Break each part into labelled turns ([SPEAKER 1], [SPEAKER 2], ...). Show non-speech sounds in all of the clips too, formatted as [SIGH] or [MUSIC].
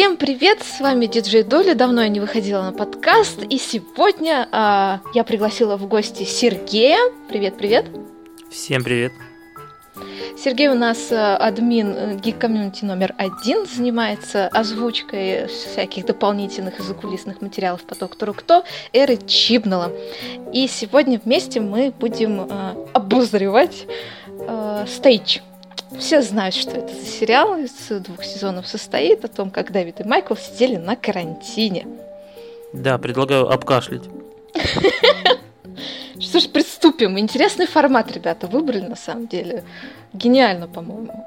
[SPEAKER 1] Всем привет, с вами диджей Доля, давно я не выходила на подкаст, и сегодня а, я пригласила в гости Сергея. Привет, привет.
[SPEAKER 2] Всем привет.
[SPEAKER 1] Сергей у нас а, админ Geek Community номер один, занимается озвучкой всяких дополнительных и закулисных материалов по доктору Кто, Эры Чибнала. И сегодня вместе мы будем а, обозревать а, стейдж все знают, что это за сериал из двух сезонов состоит, о том, как Дэвид и Майкл сидели на карантине.
[SPEAKER 2] Да, предлагаю обкашлять. [LAUGHS]
[SPEAKER 1] Что ж, приступим. Интересный формат, ребята, выбрали на самом деле. Гениально, по-моему.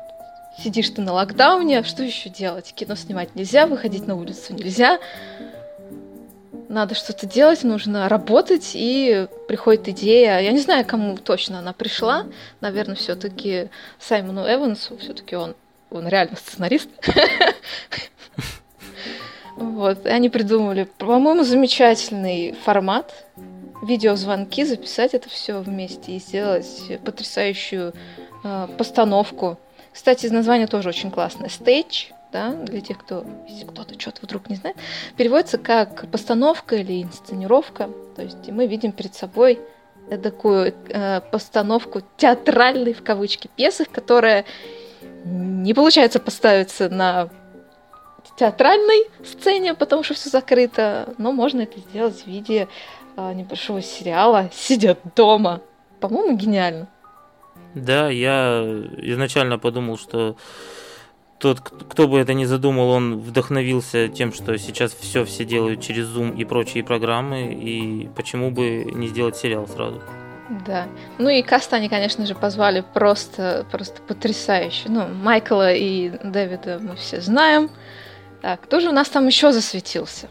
[SPEAKER 1] Сидишь ты на локдауне, а что еще делать? Кино снимать нельзя, выходить на улицу нельзя надо что-то делать, нужно работать, и приходит идея. Я не знаю, кому точно она пришла. Наверное, все-таки Саймону Эвансу, все-таки он, он реально сценарист. Вот, и они придумали, по-моему, замечательный формат. Видеозвонки, записать это все вместе и сделать потрясающую э, постановку. Кстати, название тоже очень классное. Stage да, для тех, кто, если кто-то что-то вдруг не знает, переводится как постановка или инсценировка. То есть мы видим перед собой такую э, постановку театральной, в кавычки, пьесы, которая не получается поставиться на театральной сцене, потому что все закрыто, но можно это сделать в виде э, небольшого сериала, сидя дома. По-моему, гениально.
[SPEAKER 2] Да, я изначально подумал, что тот, кто бы это ни задумал, он вдохновился тем, что сейчас все все делают через Zoom и прочие программы, и почему бы не сделать сериал сразу?
[SPEAKER 1] Да. Ну и каста они, конечно же, позвали просто, просто потрясающе. Ну, Майкла и Дэвида мы все знаем. Так, кто же у нас там еще засветился?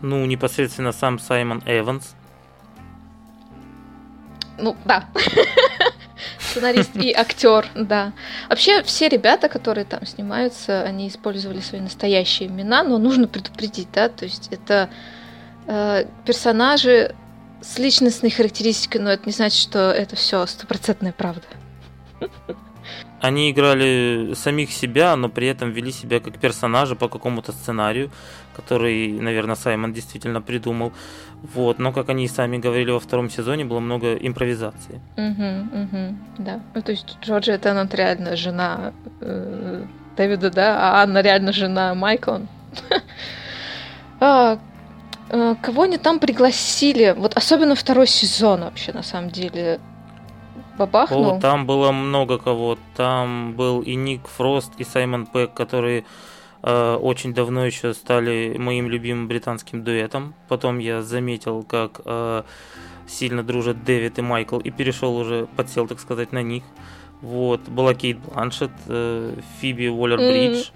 [SPEAKER 2] Ну, непосредственно сам Саймон Эванс.
[SPEAKER 1] Ну, да. [LAUGHS] сценарист и актер, да. Вообще все ребята, которые там снимаются, они использовали свои настоящие имена, но нужно предупредить, да, то есть это э, персонажи с личностной характеристикой, но это не значит, что это все стопроцентная правда.
[SPEAKER 2] Они играли самих себя, но при этом вели себя как персонажи по какому-то сценарию, который, наверное, Саймон действительно придумал. Вот, но, как они сами говорили во втором сезоне, было много импровизации.
[SPEAKER 1] Угу, угу, да. Ну, то есть Джорджия Теннант реально жена э, Дэвида, да, а Анна реально жена Майкла. [LAUGHS] А, э, кого они там пригласили? Вот особенно второй сезон вообще, на самом деле бабахнул.
[SPEAKER 2] О, там было много кого. Там был и Ник Фрост, и Саймон Пэк, которые э, очень давно еще стали моим любимым британским дуэтом. Потом я заметил, как э, сильно дружат Дэвид и Майкл, и перешел уже, подсел, так сказать, на них. Вот, была Кейт Бланшет, э, Фиби Уоллер-Бридж, mm.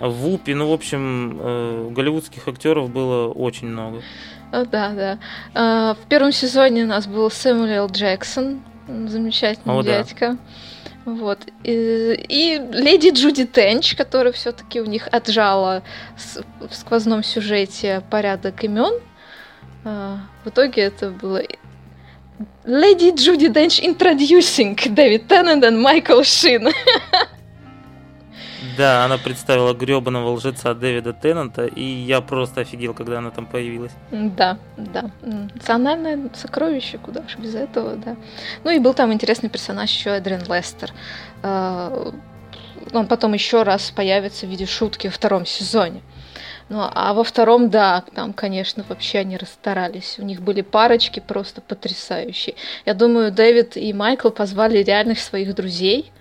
[SPEAKER 2] Вупи, ну, в общем, э, голливудских актеров было очень много.
[SPEAKER 1] О, да, да. Э, в первом сезоне у нас был Сэмюэл Джексон, замечательный О, дядька. Да. Вот. И, и леди Джуди Тенч, которая все-таки у них отжала в сквозном сюжете порядок имен. А, в итоге это было Леди Джуди Денч introducing Дэвид Тенненд и Майкл Шин. [LAUGHS]
[SPEAKER 2] Да, она представила гребаного лжеца Дэвида Теннанта, и я просто офигел, когда она там появилась.
[SPEAKER 1] Да, да. Национальное сокровище, куда уж без этого, да. Ну и был там интересный персонаж еще Эдрин Лестер. А, он потом еще раз появится в виде шутки во втором сезоне. Ну, а во втором, да, там, конечно, вообще они расстарались. У них были парочки просто потрясающие. Я думаю, Дэвид и Майкл позвали реальных своих друзей,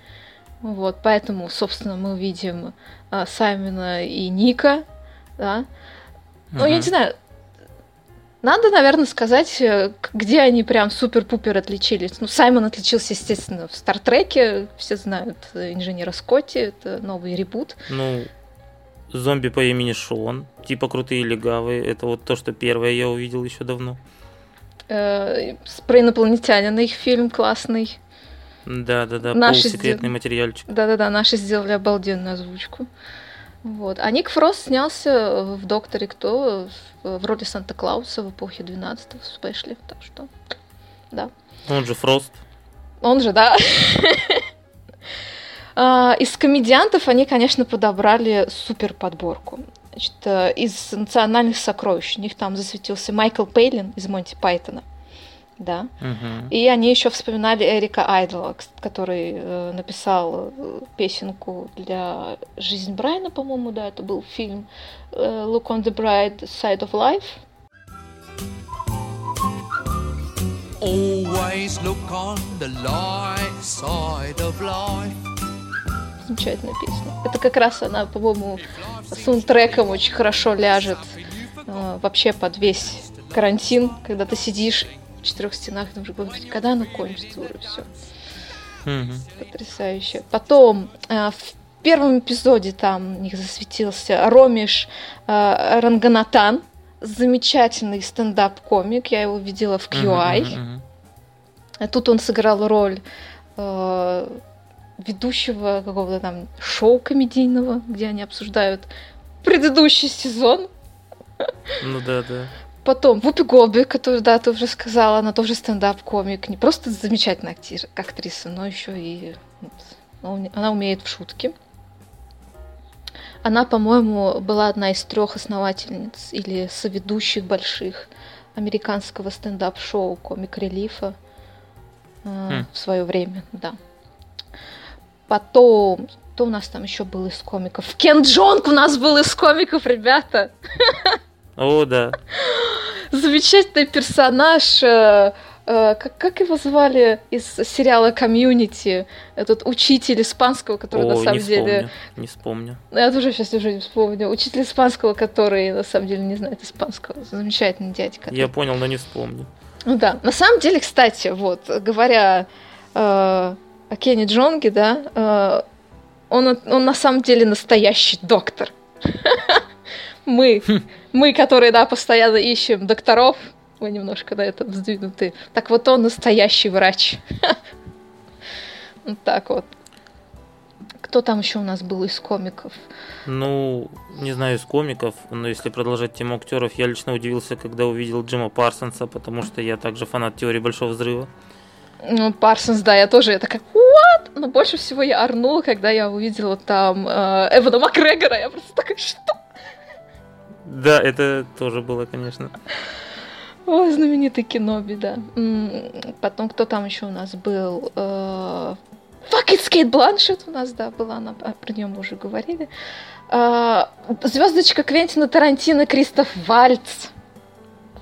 [SPEAKER 1] вот, поэтому, собственно, мы увидим а, Саймона и Ника, да. Ну, uh-huh. я не знаю, надо, наверное, сказать, э, где они прям супер-пупер отличились. Ну, Саймон отличился, естественно, в Стартреке. Все знают э, инженера Скотти, это новый ребут.
[SPEAKER 2] Ну, зомби по имени Шон, типа крутые легавые. Это вот то, что первое я увидел еще давно.
[SPEAKER 1] Э, про инопланетянина их фильм классный.
[SPEAKER 2] Да, да, да, наши полусекретный сдел... материальчик.
[SPEAKER 1] Да, да, да, наши сделали обалденную озвучку. Вот. А Ник Фрост снялся в Докторе Кто в роли Санта-Клауса в эпохе 12 в спешле. Так что, да.
[SPEAKER 2] Он же Фрост.
[SPEAKER 1] Он же, да. [LAUGHS] А, из комедиантов они, конечно, подобрали супер подборку. Значит, э, из национальных сокровищ у них там засветился Майкл Пейлин из Монти Пайтона. Да.
[SPEAKER 2] Мгм.
[SPEAKER 1] И они еще вспоминали Эрика Айдла, который э, написал э, песенку для «Жизнь Брайана», по-моему, да, это был фильм э, «Look on the bright side of life».
[SPEAKER 3] Always look on the light side of life.
[SPEAKER 1] Замечательная песня. Это как раз она, по-моему, саундтреком очень хорошо ляжет э, вообще под весь карантин, когда ты сидишь в четырех стенах, думаешь, господи, когда оно кончится уже все.
[SPEAKER 2] Мгм.
[SPEAKER 1] Потрясающе. Потом э, в первом эпизоде там у них засветился Ромиш э, Ранганатан, замечательный стендап-комик, я его видела в QI.
[SPEAKER 2] Мгм.
[SPEAKER 1] А Тут он сыграл роль э, ведущего какого-то там шоу комедийного, где они обсуждают предыдущий сезон.
[SPEAKER 2] Ну да, да.
[SPEAKER 1] Потом Вупи Голби, которую, да, ты уже сказала, она тоже стендап-комик. Не просто замечательная актир, актриса, но еще и она умеет в шутки. Она, по-моему, была одна из трех основательниц или соведущих больших американского стендап-шоу Комик Релифа э,
[SPEAKER 2] Хм.
[SPEAKER 1] в свое время, да. Потом, кто у нас там еще был из комиков? Кен Джонг у нас был из комиков, ребята! [LAUGHS]
[SPEAKER 2] О, да.
[SPEAKER 1] замечательный персонаж. э, э, как, как его звали из сериала Community? Этот учитель испанского, который
[SPEAKER 2] О,
[SPEAKER 1] на самом
[SPEAKER 2] не
[SPEAKER 1] деле.
[SPEAKER 2] вспомню. Не вспомню.
[SPEAKER 1] Я тоже сейчас уже не вспомню. Учитель испанского, который на самом деле не знает испанского. Замечательный дядька.
[SPEAKER 2] Я понял, но не вспомню.
[SPEAKER 1] Ну да. На самом деле, кстати, вот, говоря э, о Кенни Джонге, да, э, он, он на самом деле настоящий доктор. [LAUGHS] Мы, мы, которые, да, постоянно ищем докторов, мы немножко на этом сдвинуты. Так вот он настоящий врач. Вот [LAUGHS] так вот. Кто там еще у нас был из комиков?
[SPEAKER 2] Ну, не знаю, из комиков, но если продолжать тему актеров, я лично удивился, когда увидел Джима Парсонса, потому что я также фанат теории Большого Взрыва.
[SPEAKER 1] Ну, Парсонс, да, я тоже, я такая, what? Но больше всего я орнула, когда я увидела там э, Эвана Макгрегора. Я просто такая, что?
[SPEAKER 2] Да, это тоже было, конечно.
[SPEAKER 1] Ой, знаменитый Кеноби, да. Потом кто там еще у нас был? Э, Fuck it, Кейт Бланшет у нас, да, была, она, а, про нее мы уже говорили. Звездочка Квентина Тарантино Кристоф Вальц.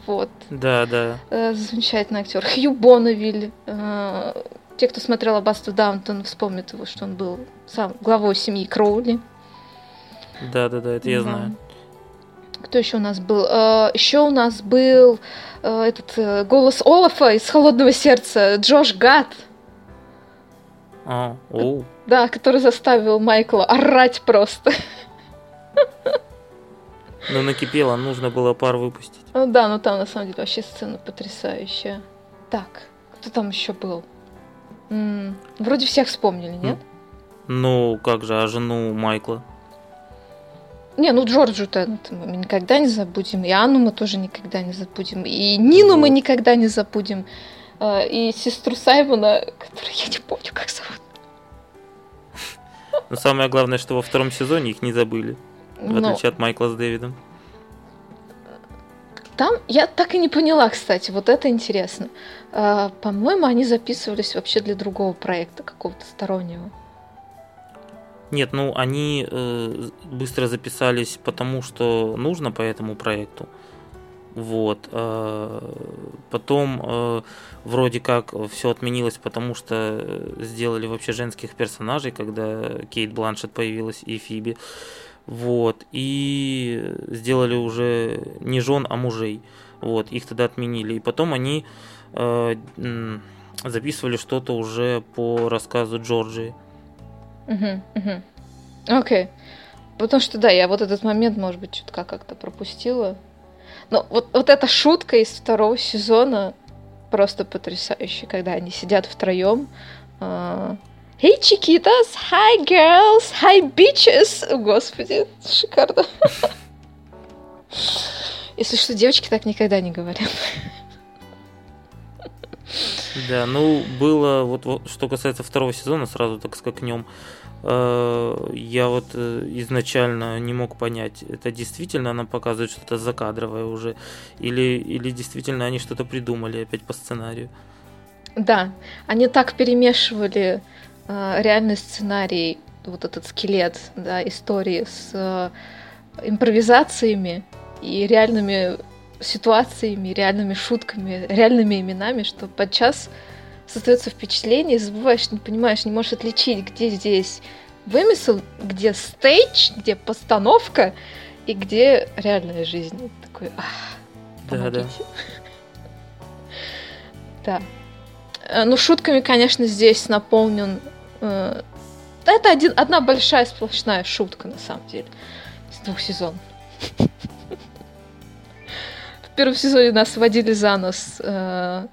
[SPEAKER 1] Вот.
[SPEAKER 2] Да, да.
[SPEAKER 1] Э, замечательный актер. Хью Бонневиль. Э, те, кто смотрел Аббатство Даунтон, вспомнят его, что он был сам главой семьи Кроули.
[SPEAKER 2] Да, да, да, это я знаю.
[SPEAKER 1] Кто еще у нас был? еще у нас был э, этот э, голос Олафа из Холодного сердца, Джош Гат.
[SPEAKER 2] А, оу.
[SPEAKER 1] Да, который заставил Майкла орать просто.
[SPEAKER 2] Ну, накипело, нужно было пар выпустить.
[SPEAKER 1] Ну да, ну там на самом деле вообще сцена потрясающая. Так, кто там еще был? М, Вроде всех вспомнили, нет?
[SPEAKER 2] Ну, как же, а жену Майкла?
[SPEAKER 1] Не, ну Джорджу-то это мы никогда не забудем, и Анну мы тоже никогда не забудем, и Нину мы никогда не забудем, э, и сестру Саймона, которую я не помню, как зовут.
[SPEAKER 2] Но самое главное, что во втором сезоне их не забыли. В
[SPEAKER 1] Но
[SPEAKER 2] отличие от Майкла с Дэвидом.
[SPEAKER 1] там я так и не поняла, кстати, вот это интересно. Э, По-моему, они записывались вообще для другого проекта, какого-то стороннего.
[SPEAKER 2] Нет, ну они э, быстро записались, потому что нужно по этому проекту. Вот. э, потом э, вроде как все отменилось, потому что сделали вообще женских персонажей, когда Кейт Бланшет появилась и Фиби. Вот. И сделали уже не жен, а мужей. Вот. Их тогда отменили. И потом они э, записывали что-то уже по рассказу Джорджии.
[SPEAKER 1] Мгм. Окей. Потому что, да, я вот этот момент, может быть, чутка как-то пропустила. Но вот, вот эта шутка из второго сезона просто потрясающая, когда они сидят втроем. Hey, chiquitas! Hi, girls! Hi, bitches! Господи, шикарно. [LAUGHS] Если что, девочки так никогда не говорят.
[SPEAKER 2] Да, ну было, вот, вот что касается второго сезона, сразу так скакнем. Э, я вот э, изначально не мог понять, это действительно она показывает что-то закадровое уже, или, или действительно они что-то придумали опять по сценарию.
[SPEAKER 1] Да, они так перемешивали э, реальный сценарий, вот этот скелет, да, истории с э, импровизациями и реальными ситуациями, реальными шутками, реальными именами, что подчас создается впечатление, забываешь, не понимаешь, не можешь отличить, где здесь вымысел, где стейдж, где постановка и где реальная жизнь. Такой, ах,
[SPEAKER 2] Да, да. [LAUGHS]
[SPEAKER 1] Да. Э, Ну, шутками, конечно, здесь наполнен... э, Это один, одна большая сплошная шутка, на самом деле, из двух сезонов. [LAUGHS] Первом сезоне нас водили за нос, э,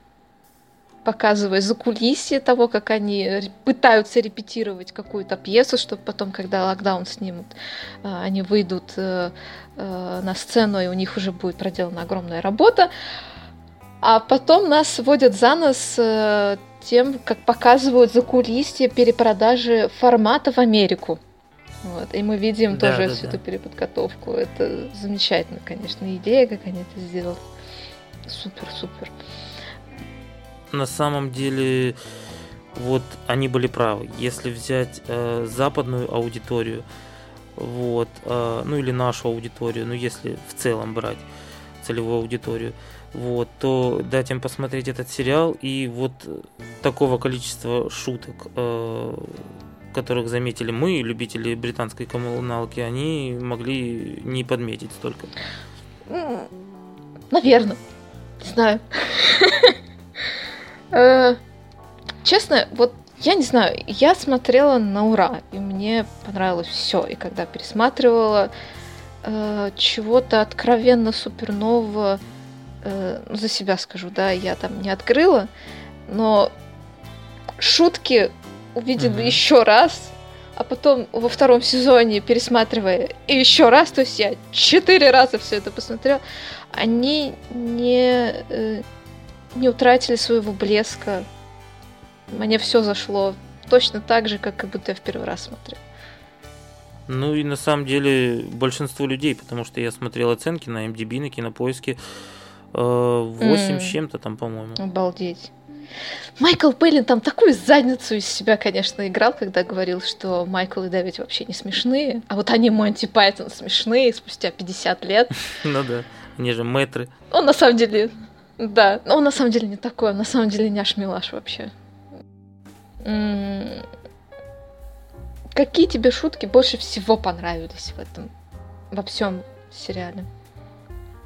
[SPEAKER 1] показывая закулисье того, как они пытаются репетировать какую-то пьесу, чтобы потом, когда локдаун снимут, э, они выйдут э, на сцену, и у них уже будет проделана огромная работа. А потом нас водят за нос тем, как показывают закулисье перепродажи формата в Америку. Вот. И мы видим
[SPEAKER 2] Да,
[SPEAKER 1] тоже
[SPEAKER 2] да,
[SPEAKER 1] всю
[SPEAKER 2] да.
[SPEAKER 1] эту переподготовку. Это замечательно, конечно, идея, как они это сделали. Супер, супер.
[SPEAKER 2] На самом деле, вот они были правы. Если взять э, западную аудиторию, вот, э, ну или нашу аудиторию, ну если в целом брать целевую аудиторию, вот, то дать им посмотреть этот сериал и вот такого количества шуток, э, которых заметили мы, любители британской коммуналки, они могли не подметить столько.
[SPEAKER 1] Наверное. Не знаю. [LAUGHS] Э, Честно, вот я не знаю, я смотрела на ура, и мне понравилось все. И когда пересматривала э, чего-то откровенно супер нового, э, ну, за себя скажу, да, я там не открыла, но шутки увидела
[SPEAKER 2] Мгм.
[SPEAKER 1] еще раз, а потом во втором сезоне пересматривая и еще раз, то есть я четыре раза все это посмотрела, они не, э, не утратили своего блеска. Мне все зашло точно так же, как, как будто я в первый раз смотрела.
[SPEAKER 2] Ну и на самом деле большинство людей, потому что я смотрел оценки на MDB, на кинопоиске, э, 8
[SPEAKER 1] М.
[SPEAKER 2] с чем-то там, по-моему.
[SPEAKER 1] Обалдеть. Майкл Пейлин там такую задницу из себя, конечно, играл, когда говорил, что Майкл и Дэвид вообще не смешные, а вот они Монти Пайтон смешные спустя 50 лет. [LAUGHS]
[SPEAKER 2] Ну да, они же мэтры.
[SPEAKER 1] Он на самом деле, да, он на самом деле не такой, он на самом деле няш-милаш вообще. Какие тебе шутки больше всего понравились в этом, во всем сериале?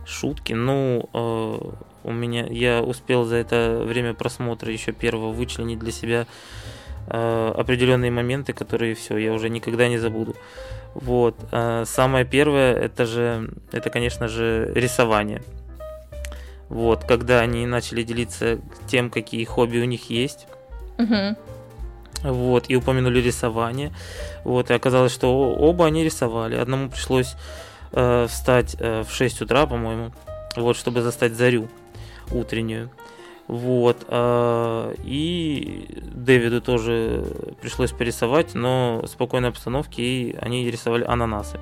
[SPEAKER 2] Шутки, ну, э, у меня, я успел за это время просмотра еще первого вычленить для себя э, определенные моменты, которые все, я уже никогда не забуду. Вот. э, самое первое, это же, это, конечно же, рисование. Вот, когда они начали делиться тем, какие хобби у них есть,
[SPEAKER 1] Мгм.
[SPEAKER 2] Вот, и упомянули рисование. Вот, и оказалось, что оба они рисовали. Одному пришлось э, встать э, в 6 утра, по-моему, вот, чтобы застать зарю утреннюю. Вот, э, и Дэвиду тоже пришлось порисовать, но в спокойной обстановке, и они рисовали ананасы.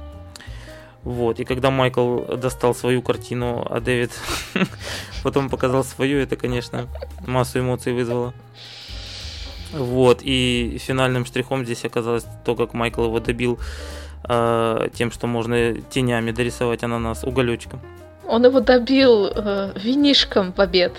[SPEAKER 2] Вот, и когда Майкл достал свою картину, а Дэвид [LAUGHS] потом показал свою, это, конечно, массу эмоций вызвало. Вот, и финальным штрихом здесь оказалось то, как Майкл его добил э, тем, что можно тенями дорисовать ананас уголечком.
[SPEAKER 1] Он его добил э, винишком побед.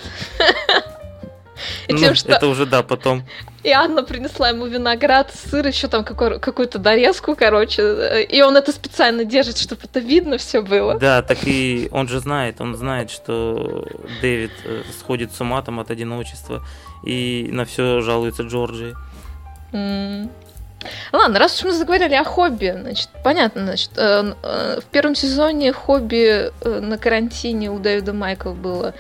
[SPEAKER 1] И
[SPEAKER 2] Ну,
[SPEAKER 1] тем, что
[SPEAKER 2] Это уже, да, потом.
[SPEAKER 1] и Анна принесла ему виноград, сыр, еще там какой- какую-то дорезку, короче. И он это специально держит, чтобы это видно все было.
[SPEAKER 2] Да, так и он же знает, он знает, что Дэвид э, сходит с ума там от одиночества и на все жалуется Джорджии.
[SPEAKER 1] М. Ладно, раз уж мы заговорили о хобби, значит, понятно, значит, э, э, в первом сезоне хобби э, на карантине у Дэвида Майкла было...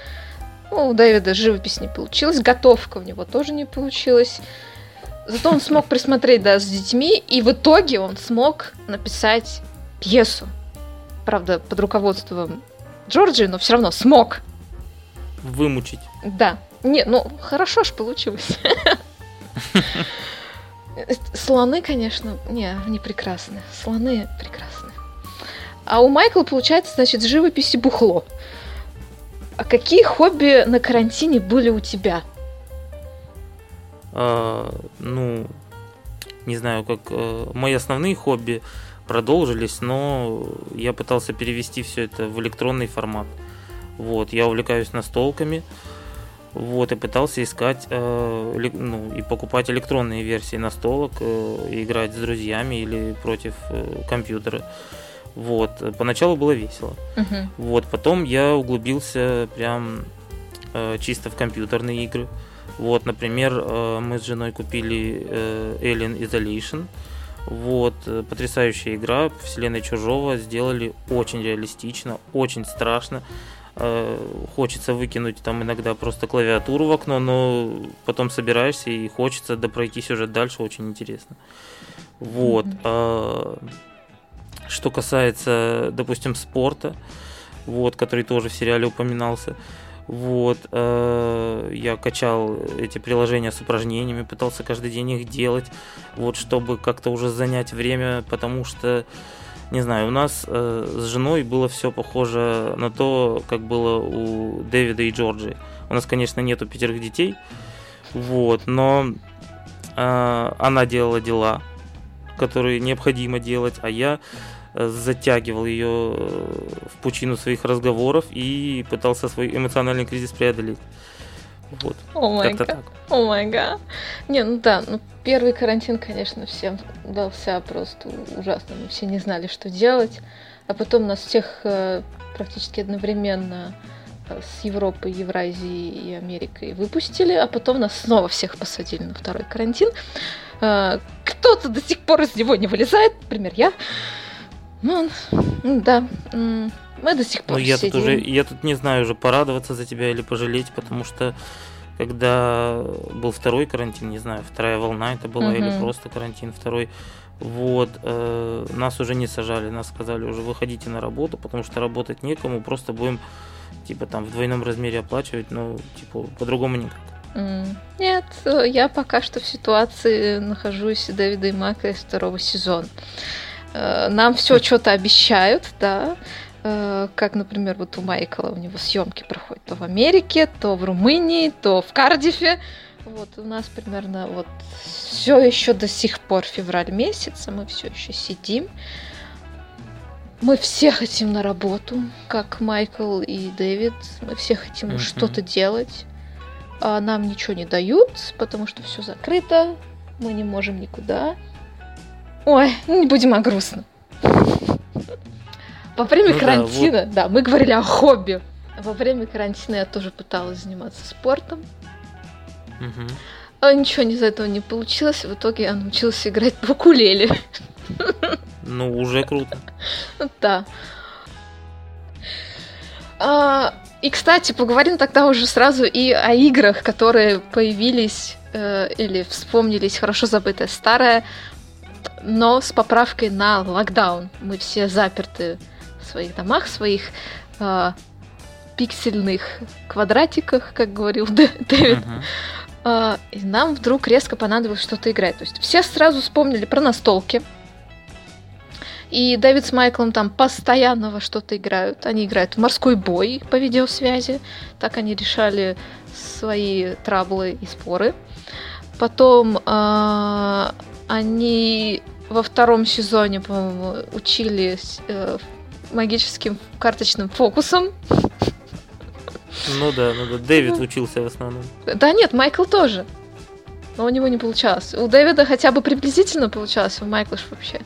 [SPEAKER 1] Ну, у Дэвида живопись не получилась, готовка у него тоже не получилась. Зато он смог присмотреть, да, с детьми, и в итоге он смог написать пьесу. Правда, под руководством Джорджи, но все равно смог.
[SPEAKER 2] Вымучить.
[SPEAKER 1] Да, Не, ну хорошо ж получилось. [LAUGHS] Слоны, конечно, не, они прекрасны. Слоны прекрасны. А у Майкла получается, значит, живопись и бухло. А какие хобби на карантине были у тебя?
[SPEAKER 2] А, ну, не знаю, как э, мои основные хобби продолжились, но я пытался перевести все это в электронный формат. Вот, я увлекаюсь настолками. Вот, и пытался искать э, ну, и покупать электронные версии настолок, э, играть с друзьями или против э, компьютера. Вот, поначалу было весело.
[SPEAKER 1] Мгм.
[SPEAKER 2] Вот, потом я углубился прям э, чисто в компьютерные игры. Вот, например, э, мы с женой купили э, Alien Isolation. Вот, э, потрясающая игра, вселенной Чужого сделали очень реалистично, очень страшно. Э, хочется выкинуть там иногда просто клавиатуру в окно, но потом собираешься и хочется допройти сюжет дальше, очень интересно. Вот. А, Что касается, допустим, спорта, вот, который тоже в сериале упоминался, вот, э, я качал эти приложения с упражнениями, пытался каждый день их делать, вот, чтобы как-то уже занять время, потому что, не знаю, у нас э, с женой было все похоже на то, как было у Дэвида и Джорджи. У нас, конечно, нету пятерых детей, вот, но э, она делала дела, которые необходимо делать, а я э, затягивал ее э, в пучину своих разговоров и пытался свой эмоциональный кризис преодолеть. Вот,
[SPEAKER 1] О май гад. О май гад. Не, ну да, ну первый карантин, конечно, всем дался просто ужасно. Мы все не знали, что делать. А потом нас всех э, практически одновременно э, с Европой, Евразией и Америкой выпустили, а потом нас снова всех посадили на второй карантин. Э, Кто-то до сих пор из него не вылезает, например, я. Ну, да, мы до сих пор
[SPEAKER 2] Ну, я тут
[SPEAKER 1] сидим.
[SPEAKER 2] уже, я тут не знаю уже порадоваться за тебя или пожалеть, потому что когда был второй карантин, не знаю, вторая волна это была или
[SPEAKER 1] Мгм.
[SPEAKER 2] просто карантин второй, вот, э, нас уже не сажали, нас сказали уже выходите на работу, потому что работать некому, просто будем типа там в двойном размере оплачивать, но типа по-другому никак.
[SPEAKER 1] Нет, э, я пока что в ситуации нахожусь Дэвида и Мака из второго сезона. Э, Нам все [LAUGHS] что-то обещают, да. Э, Как, например, вот у Майкла у него съемки проходят то в Америке, то в Румынии, то в Кардифе. Вот у нас примерно вот все еще до сих пор февраль месяц, а мы все еще сидим. Мы все хотим на работу, как Майкл и Дэвид. Мы все хотим
[SPEAKER 2] Мгм.
[SPEAKER 1] что-то делать. А нам ничего не дают, потому что все закрыто. Мы не можем никуда. Ой, не будем о грустном. Во время
[SPEAKER 2] Ну да,
[SPEAKER 1] карантина, да, мы говорили о хобби. Во время карантина я тоже пыталась заниматься спортом.
[SPEAKER 2] Мгм.
[SPEAKER 1] А ничего из этого не получилось. В итоге я научилась играть в укулеле.
[SPEAKER 2] Ну, уже круто.
[SPEAKER 1] Да. А, и, кстати, поговорим тогда уже сразу и о играх, которые появились э, или вспомнились хорошо забытое старое, но с поправкой на локдаун. Мы все заперты в своих домах, в своих э, пиксельных квадратиках, как говорил [LAUGHS] Дэ- Дэвид. А, и нам вдруг резко понадобилось что-то играть. То есть все сразу вспомнили про настолки. И Дэвид с Майклом там постоянно во что-то играют. Они играют в морской бой по видеосвязи. Так они решали свои траблы и споры. Потом а, они во втором сезоне, по-моему, учились э, магическим карточным фокусом.
[SPEAKER 2] Ну да, ну да. Дэвид учился в основном.
[SPEAKER 1] Да нет, Майкл тоже. Но у него не получалось. У Дэвида хотя бы приблизительно получалось, у Майкла ж вообще.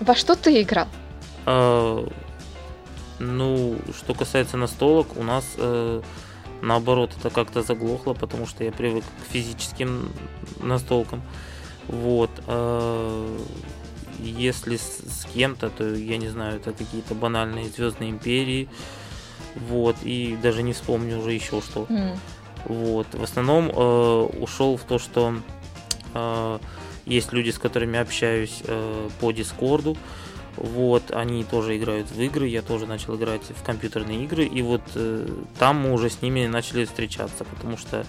[SPEAKER 1] Во что ты играл?
[SPEAKER 2] А, ну, что касается настолок, у нас э, наоборот это как-то заглохло, потому что я привык к физическим настолкам. Вот. а, если с, с кем-то, то я не знаю, это какие-то банальные Звездные империи. Вот, и даже не вспомню уже еще что.
[SPEAKER 1] М,
[SPEAKER 2] Вот. В основном э, ушел в то, что э, есть люди, с которыми общаюсь э, по Дискорду. Вот, они тоже играют в игры, я тоже начал играть в компьютерные игры, и вот э, там мы уже с ними начали встречаться, потому что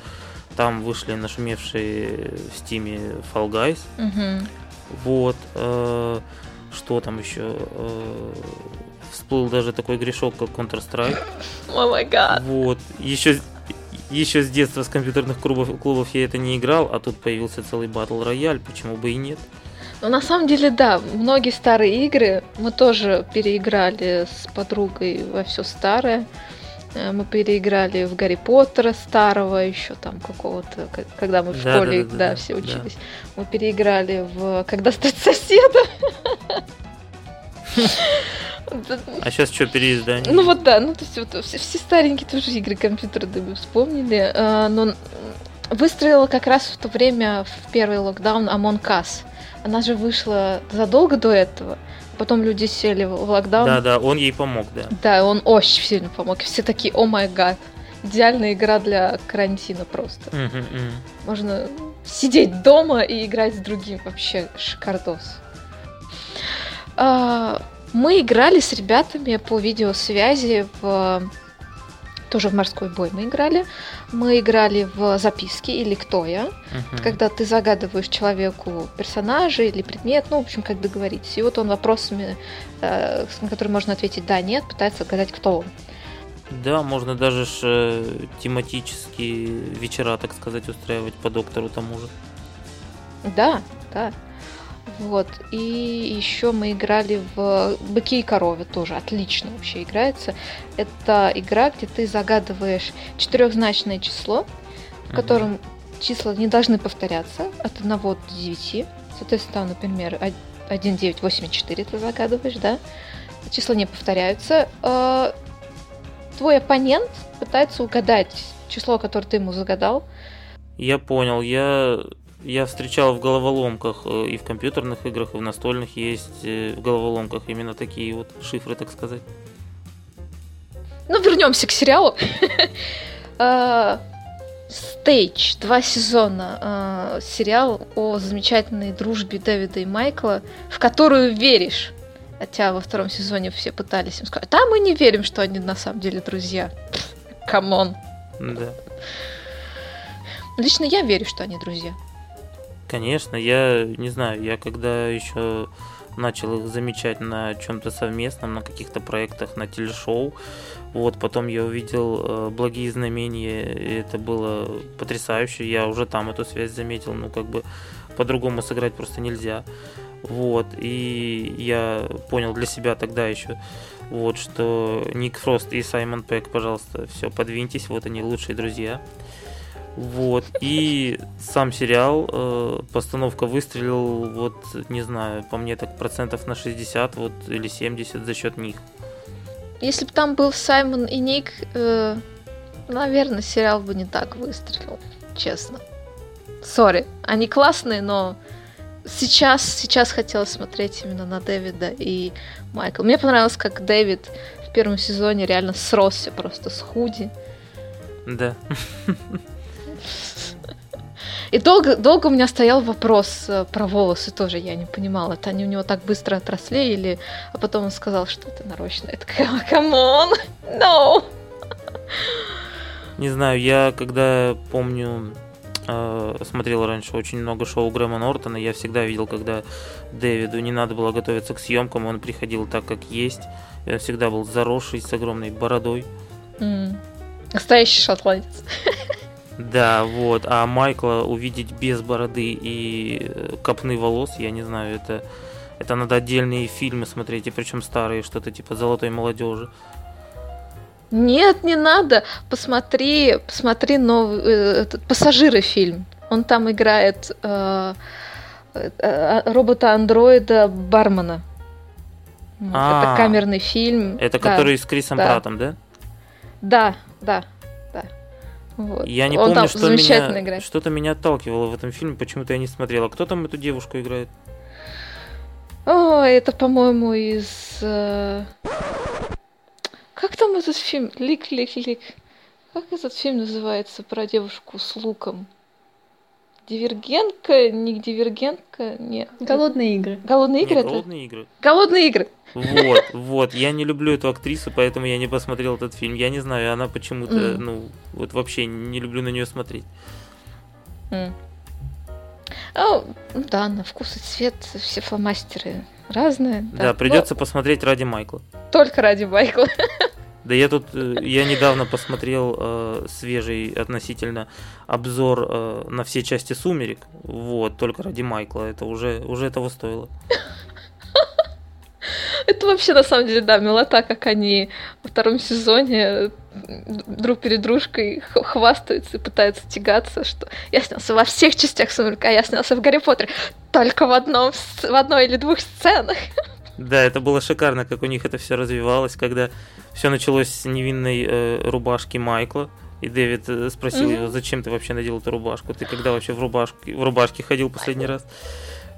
[SPEAKER 2] там вышли нашумевшие в стиме Fall Guys.
[SPEAKER 1] Мгм.
[SPEAKER 2] Вот, э, что там еще? Э, всплыл даже такой грешок, как Counter-Strike.
[SPEAKER 1] О май гад.
[SPEAKER 2] Вот, еще еще с детства с компьютерных клубов, клубов я это не играл, а тут появился целый батл рояль, почему бы и нет.
[SPEAKER 1] Ну, на самом деле, да, многие старые игры мы тоже переиграли с подругой во все старое. Э, Мы переиграли в Гарри Поттера старого, еще там какого-то, когда мы в
[SPEAKER 2] Да,
[SPEAKER 1] школе,
[SPEAKER 2] да,
[SPEAKER 1] да,
[SPEAKER 2] да, да,
[SPEAKER 1] все
[SPEAKER 2] да.
[SPEAKER 1] учились. Мы переиграли в Когда стать соседом. Да,
[SPEAKER 2] А сейчас что, переиздание?
[SPEAKER 1] Ну вот да, ну то есть вот все, все старенькие тоже игры компьютерные мы вспомнили. э, Но м, выстрелила как раз в то время в первый локдаун Among Us. Она же вышла задолго до этого. Потом люди сели в локдаун.
[SPEAKER 2] Да, да, он ей помог, да.
[SPEAKER 1] Да, он очень сильно помог. Все такие, о май гад. Идеальная игра для карантина просто.
[SPEAKER 2] Мгм, мгм.
[SPEAKER 1] Можно сидеть дома и играть с другим. Вообще шикардос. А, Мы играли с ребятами по видеосвязи в... Тоже в морской бой мы играли. Мы играли в записки или кто я.
[SPEAKER 2] Мгм.
[SPEAKER 1] Когда ты загадываешь человеку персонажа или предмет, ну, в общем, как договоритесь. И вот он вопросами, э, на которые можно ответить да, нет, пытается отгадать, кто он.
[SPEAKER 2] Да, можно даже ж, э, тематические вечера, так сказать, устраивать по доктору тому же.
[SPEAKER 1] Да, да. Вот. И еще мы играли в Быки и коровы тоже. Отлично вообще играется. Это игра, где ты загадываешь четырехзначное число, в котором числа не должны повторяться от 1 до 9. Соответственно, например, 1, 9, 8, 4 ты загадываешь, да? Числа не повторяются. А, Твой оппонент пытается угадать число, которое ты ему загадал.
[SPEAKER 2] Я понял, я, я встречал в головоломках э, и в компьютерных играх, и в настольных есть э, в головоломках именно такие вот шифры, так сказать.
[SPEAKER 1] Ну, вернемся к сериалу. [LAUGHS] А, Staged, два сезона. а, Сериал о замечательной дружбе Дэвида и Майкла, в которую веришь. Хотя во втором сезоне все пытались им сказать, да, мы не верим, что они на самом деле друзья. Come on.
[SPEAKER 2] Да.
[SPEAKER 1] Лично я верю, что они друзья.
[SPEAKER 2] Конечно, я не знаю, я когда еще начал их замечать на чем-то совместном, на каких-то проектах, на телешоу, вот, потом я увидел э, благие знамения, и это было потрясающе, я уже там эту связь заметил, ну, как бы по-другому сыграть просто нельзя, вот, и я понял для себя тогда еще, вот, что Ник Фрост и Саймон Пэк, пожалуйста, все, подвиньтесь, вот они лучшие друзья, вот. И сам сериал, э, постановка выстрелил, вот, не знаю, по мне так процентов на 60 вот, или 70 за счет них.
[SPEAKER 1] Если бы там был Саймон и Ник, э, наверное, сериал бы не так выстрелил, честно. Сори, они классные, но сейчас, сейчас хотелось смотреть именно на Дэвида и Майкла. Мне понравилось, как Дэвид в первом сезоне реально сросся просто с худи.
[SPEAKER 2] Да.
[SPEAKER 1] И долго, долго у меня стоял вопрос э, про волосы тоже, я не понимала, это они у него так быстро отросли или... А потом он сказал, что это нарочно. Я такая, [LAUGHS] come on, no!
[SPEAKER 2] Не знаю, я когда помню, э, смотрел раньше очень много шоу Грэма Нортона, я всегда видел, когда Дэвиду не надо было готовиться к съемкам, он приходил так, как есть. И он всегда был заросший, с огромной бородой.
[SPEAKER 1] М. Настоящий шотландец. [LAUGHS]
[SPEAKER 2] Да, вот. А Майкла увидеть без бороды и э, копны волос, я не знаю, это, это надо отдельные фильмы смотреть, и причем старые, что-то типа золотой молодежи.
[SPEAKER 1] Нет, не надо. Посмотри, посмотри новый э, этот, пассажиры фильм. Он там играет э, э, робота-андроида бармена.
[SPEAKER 2] А,
[SPEAKER 1] это камерный фильм.
[SPEAKER 2] Это
[SPEAKER 1] да.
[SPEAKER 2] который с Крисом
[SPEAKER 1] да.
[SPEAKER 2] Пратом? Да,
[SPEAKER 1] да, да. Вот.
[SPEAKER 2] Я не
[SPEAKER 1] Он
[SPEAKER 2] помню, что
[SPEAKER 1] замечательно
[SPEAKER 2] меня,
[SPEAKER 1] играет.
[SPEAKER 2] что-то меня отталкивало в этом фильме, почему-то я не смотрела. Кто там эту девушку играет?
[SPEAKER 1] О, это, по-моему, из... э, Как там этот фильм? Лик, лик, лик. Как этот фильм называется про девушку с луком? Дивергентка, не дивергентка, не.
[SPEAKER 4] Голодные игры.
[SPEAKER 1] Голодные
[SPEAKER 2] Не,
[SPEAKER 1] игры это?
[SPEAKER 2] голодные игры.
[SPEAKER 1] Голодные игры.
[SPEAKER 2] Вот, [LAUGHS] вот. Я не люблю эту актрису, поэтому я не посмотрел этот фильм. Я не знаю, она почему-то,
[SPEAKER 1] Мгм.
[SPEAKER 2] ну, вот вообще не люблю на нее смотреть.
[SPEAKER 1] М. А, ну да, на вкус и цвет все фломастеры разные.
[SPEAKER 2] Да, придется посмотреть ради Майкла.
[SPEAKER 1] Но только ради Майкла. [LAUGHS]
[SPEAKER 2] Да я тут, э, я недавно посмотрел э, свежий относительно обзор э, на все части «Сумерек», вот, только ради Майкла, это уже, уже этого стоило.
[SPEAKER 1] Это вообще, на самом деле, да, милота, как они во втором сезоне друг перед дружкой хвастаются и пытаются тягаться, что я снялся во всех частях «Сумерек», а я снялся в «Гарри Поттере» только в, одном, в одной или двух сценах.
[SPEAKER 2] Да, это было шикарно, как у них это все развивалось, когда все началось с невинной э, рубашки Майкла, и Дэвид э, спросил
[SPEAKER 1] Мгм.
[SPEAKER 2] его, зачем ты вообще надел эту рубашку? Ты когда вообще в рубашке, в рубашке ходил последний раз?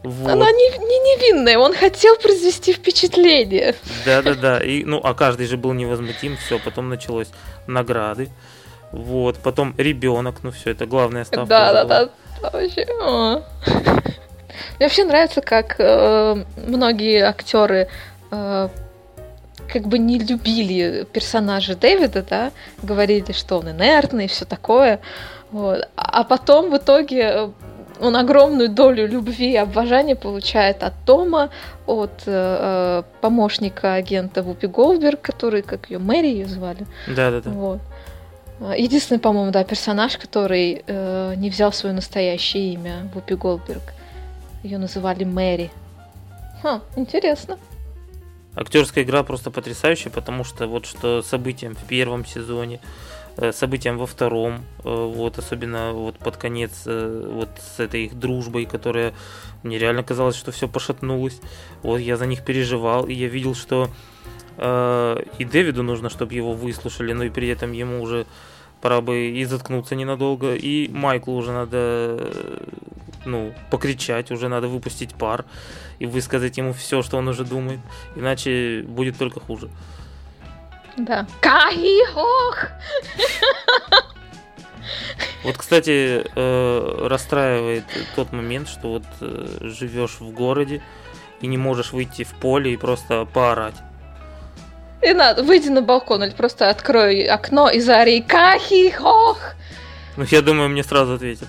[SPEAKER 2] Вот.
[SPEAKER 1] Она не, не невинная, он хотел произвести впечатление.
[SPEAKER 2] Да, да, да. И, ну, а каждый же был невозмутим. Все, потом началось награды. Вот, потом ребенок, ну все, это главная ставка.
[SPEAKER 1] Да, да,
[SPEAKER 2] была.
[SPEAKER 1] да. Вообще. Мне вообще нравится, как э, многие актеры э, как бы не любили персонажа Дэвида, да, говорили, что он инертный и все такое. Вот. А потом в итоге э, он огромную долю любви и обожания получает от Тома, от э, э, помощника агента Вупи Голдберг, который, как ее, Мэри ее звали.
[SPEAKER 2] Да, да, да.
[SPEAKER 1] Вот. Единственный, по-моему, да, персонаж, который э, не взял свое настоящее имя, Вупи Голдберг. Ее называли Мэри. Ха, интересно.
[SPEAKER 2] Актерская игра просто потрясающая, потому что вот что событиям в первом сезоне, э, событиям во втором, э, вот особенно вот под конец э, вот с этой их дружбой, которая мне реально казалось, что все пошатнулось. Вот я за них переживал, и я видел, что э, и Дэвиду нужно, чтобы его выслушали, но и при этом ему уже пора бы и заткнуться ненадолго, и Майклу уже надо, ну, покричать, уже надо выпустить пар и высказать ему все, что он уже думает, иначе будет только хуже.
[SPEAKER 1] Да. Кахи-хох!
[SPEAKER 2] Вот, кстати, э, расстраивает тот момент, что вот э, живешь в городе и не можешь выйти в поле и просто поорать.
[SPEAKER 1] И надо, выйди на балкон или просто открой окно и заори Кахи-хох!
[SPEAKER 2] Ну, я думаю, мне сразу ответят.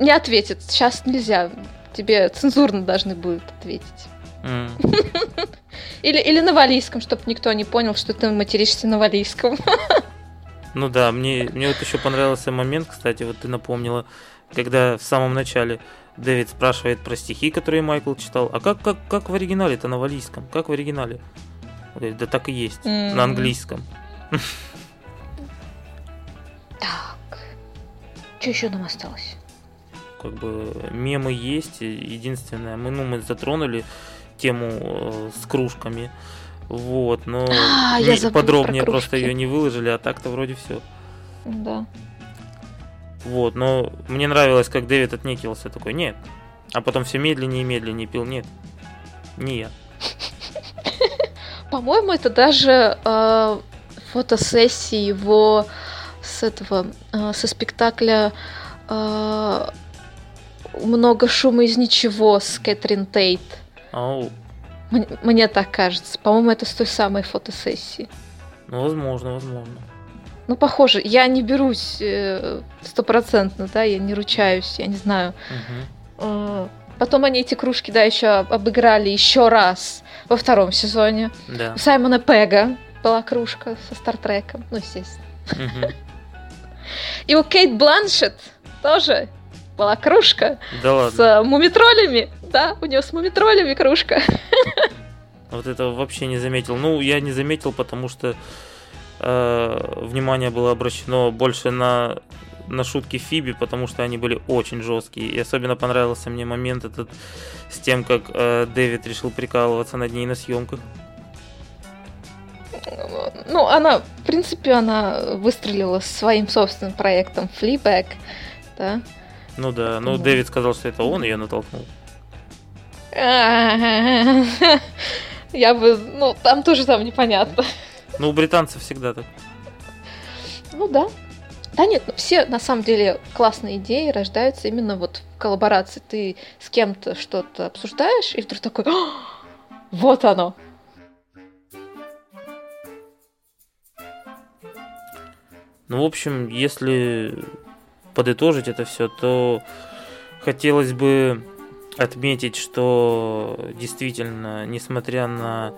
[SPEAKER 1] Не ответит, сейчас нельзя. Тебе цензурно должны будут ответить. [LAUGHS] Или, или на валийском, чтобы никто не понял, что ты материшься на валийском. [LAUGHS]
[SPEAKER 2] Ну да, мне, мне вот еще понравился момент, кстати, вот ты напомнила, когда в самом начале Дэвид спрашивает про стихи, которые Майкл читал. А как, как, как в оригинале это на валийском? Как в оригинале? Он говорит, да так и есть,
[SPEAKER 1] М.
[SPEAKER 2] на английском.
[SPEAKER 1] Так. Что еще нам осталось?
[SPEAKER 2] Как бы мемы есть. Единственное, мы, ну, мы затронули тему э, с кружками. Вот, но
[SPEAKER 1] А, я
[SPEAKER 2] подробнее
[SPEAKER 1] про
[SPEAKER 2] просто ее не выложили, а так-то вроде все.
[SPEAKER 1] Да.
[SPEAKER 2] Вот, но мне нравилось, как Дэвид отнекивался такой, нет. А потом все медленнее и медленнее пил, нет. Не я.
[SPEAKER 1] По-моему, это даже э, фотосессии его с этого, э, со спектакля э, «Много шума из ничего» с Кэтрин Тейт.
[SPEAKER 2] Ау,
[SPEAKER 1] Мне, мне так кажется. По-моему, это с той самой фотосессии.
[SPEAKER 2] ну, возможно, возможно.
[SPEAKER 1] Ну, похоже, я не берусь э, стопроцентно, да, я не ручаюсь, я не знаю. Э, Потом они эти кружки, да, еще обыграли еще раз во втором сезоне.
[SPEAKER 2] Да.
[SPEAKER 1] У Саймона Пега была кружка со Стартреком, ну, естественно.
[SPEAKER 2] Мгм. [LAUGHS]
[SPEAKER 1] И у Кейт Бланшет тоже была кружка
[SPEAKER 2] Да
[SPEAKER 1] с
[SPEAKER 2] ладно.
[SPEAKER 1] э, мумитролями. Да, у нее с мумитролями кружка. [LAUGHS]
[SPEAKER 2] Вот этого вообще не заметил. Ну, я не заметил, потому что э, внимание было обращено больше на, на шутки Фиби, потому что они были очень жесткие. И особенно понравился мне момент этот с тем, как э, Дэвид решил прикалываться над ней на съемках.
[SPEAKER 1] Ну, она, в принципе, она выстрелила своим собственным проектом Fleabag, да.
[SPEAKER 2] Ну да,
[SPEAKER 1] ну.
[SPEAKER 2] Дэвид сказал, что это он ее натолкнул. [LAUGHS]
[SPEAKER 1] Я бы, ну, там тоже там непонятно.
[SPEAKER 2] Ну, у британцев всегда так.
[SPEAKER 1] Ну да. Да нет, ну, все на самом деле классные идеи рождаются именно вот в коллаборации. Ты с кем-то что-то обсуждаешь, и вдруг такой, «А, вот оно.
[SPEAKER 2] Ну, в общем, если подытожить это все, то хотелось бы отметить, что действительно, несмотря на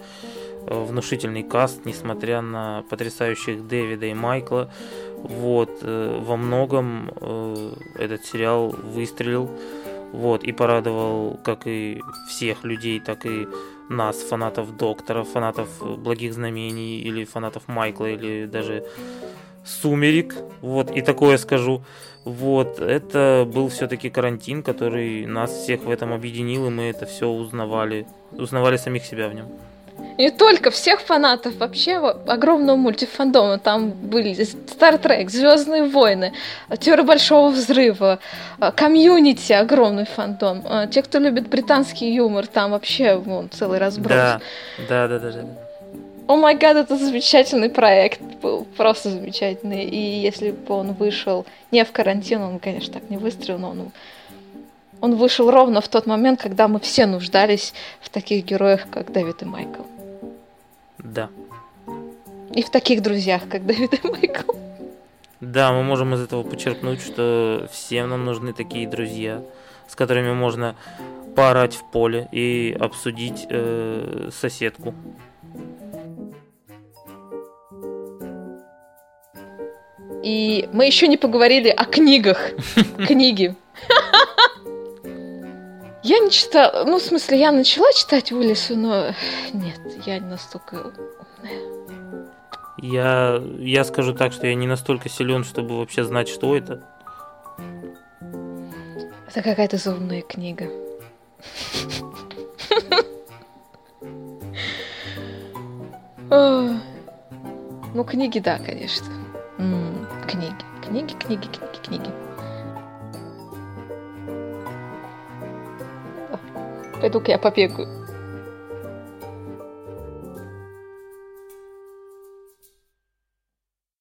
[SPEAKER 2] э, внушительный каст, несмотря на потрясающих Дэвида и Майкла, вот, э, во многом э, этот сериал выстрелил, вот, и порадовал как и всех людей, так и нас, фанатов Доктора, фанатов Благих Знамений, или фанатов Майкла, или даже Сумерек, вот, и такое скажу. Вот, это был все-таки карантин, который нас всех в этом объединил, и мы это все узнавали, узнавали самих себя в нем.
[SPEAKER 1] Не только всех фанатов, вообще огромного мультифандома. Там были Star Trek, Звездные войны, Теория Большого Взрыва, комьюнити, огромный фандом. Те, кто любит британский юмор, там вообще вон, целый разброс.
[SPEAKER 2] Да, да, да, да. да.
[SPEAKER 1] О май гад, это замечательный проект был, просто замечательный. И если бы он вышел не в карантин, он, конечно, так не выстрелил, но он, он вышел ровно в тот момент, когда мы все нуждались в таких героях, как Дэвид и Майкл.
[SPEAKER 2] Да.
[SPEAKER 1] И в таких друзьях, как Дэвид и Майкл.
[SPEAKER 2] Да, мы можем из этого подчеркнуть, что всем нам нужны такие друзья, с которыми можно поорать в поле и обсудить э, соседку.
[SPEAKER 1] И мы еще не поговорили о книгах. [LAUGHS] Книги. Я не читала, ну, в смысле, я начала читать Уиллису, но нет, я не настолько умная.
[SPEAKER 2] Я, я скажу так, что я не настолько силен, чтобы вообще знать, что это.
[SPEAKER 1] Это какая-то заумная книга. [LAUGHS] Ну, книги, да, конечно. Книги, книги, книги, книги, книги. Пойду-ка я побегаю.